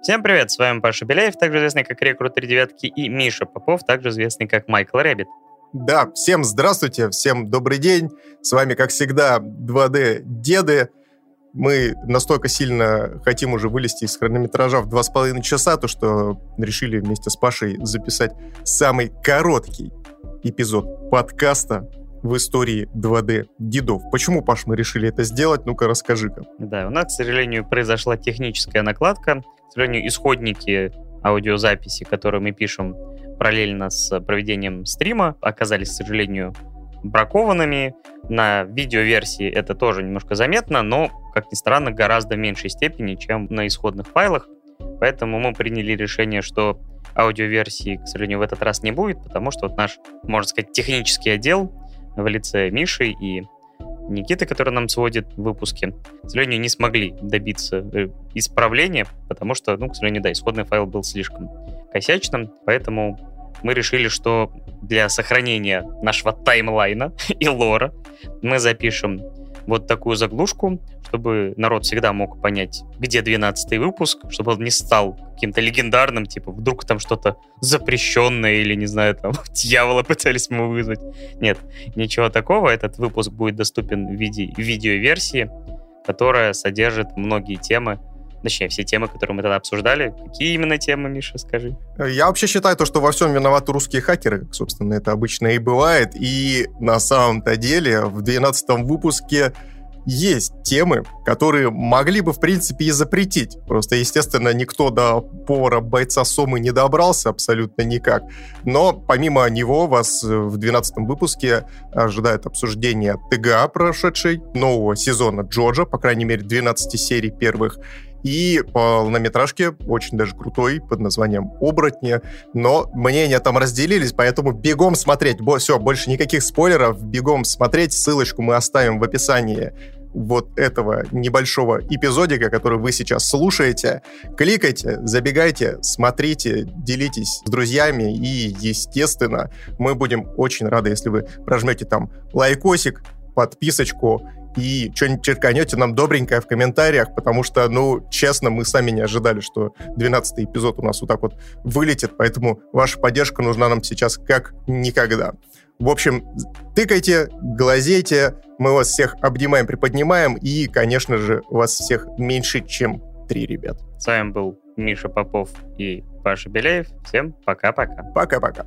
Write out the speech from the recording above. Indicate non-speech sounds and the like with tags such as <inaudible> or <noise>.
Всем привет, с вами Паша Беляев, также известный как Рекрут 3 девятки, и Миша Попов, также известный как Майкл Рэббит. Да, всем здравствуйте, всем добрый день. С вами, как всегда, 2D-деды. Мы настолько сильно хотим уже вылезти из хронометража в два с половиной часа, то что решили вместе с Пашей записать самый короткий эпизод подкаста в истории 2D дедов. Почему, Паш, мы решили это сделать? Ну-ка, расскажи-ка. Да, у нас, к сожалению, произошла техническая накладка. К сожалению, исходники аудиозаписи, которые мы пишем параллельно с проведением стрима, оказались, к сожалению, бракованными. На видеоверсии это тоже немножко заметно, но, как ни странно, гораздо меньшей степени, чем на исходных файлах. Поэтому мы приняли решение, что аудиоверсии, к сожалению, в этот раз не будет, потому что вот наш, можно сказать, технический отдел в лице Миши и Никиты, который нам сводит выпуски, к сожалению, не смогли добиться э, исправления, потому что, ну, к сожалению, да, исходный файл был слишком косячным, поэтому мы решили, что для сохранения нашего таймлайна <laughs> и лора мы запишем вот такую заглушку, чтобы народ всегда мог понять, где 12 выпуск, чтобы он не стал каким-то легендарным, типа, вдруг там что-то запрещенное или, не знаю, там, <laughs> дьявола пытались мы вызвать. Нет, ничего такого. Этот выпуск будет доступен в виде видеоверсии, которая содержит многие темы, Точнее, все темы, которые мы тогда обсуждали. Какие именно темы, Миша, скажи? Я вообще считаю то, что во всем виноваты русские хакеры, как, собственно, это обычно и бывает. И на самом-то деле в 12 выпуске есть темы, которые могли бы, в принципе, и запретить. Просто, естественно, никто до повара бойца Сомы не добрался абсолютно никак. Но помимо него вас в 12 выпуске ожидает обсуждение ТГА прошедшей, нового сезона Джорджа, по крайней мере, 12 серий первых, и полнометражки очень даже крутой под названием «Оборотни», но мнения там разделились, поэтому бегом смотреть. Все, больше никаких спойлеров, бегом смотреть. Ссылочку мы оставим в описании вот этого небольшого эпизодика, который вы сейчас слушаете. Кликайте, забегайте, смотрите, делитесь с друзьями и, естественно, мы будем очень рады, если вы прожмете там лайкосик, подписочку и что-нибудь черканете нам добренькое в комментариях, потому что, ну, честно, мы сами не ожидали, что 12 эпизод у нас вот так вот вылетит, поэтому ваша поддержка нужна нам сейчас как никогда. В общем, тыкайте, глазейте, мы вас всех обнимаем, приподнимаем, и, конечно же, вас всех меньше, чем три ребят. С вами был Миша Попов и Паша Беляев. Всем пока-пока. Пока-пока.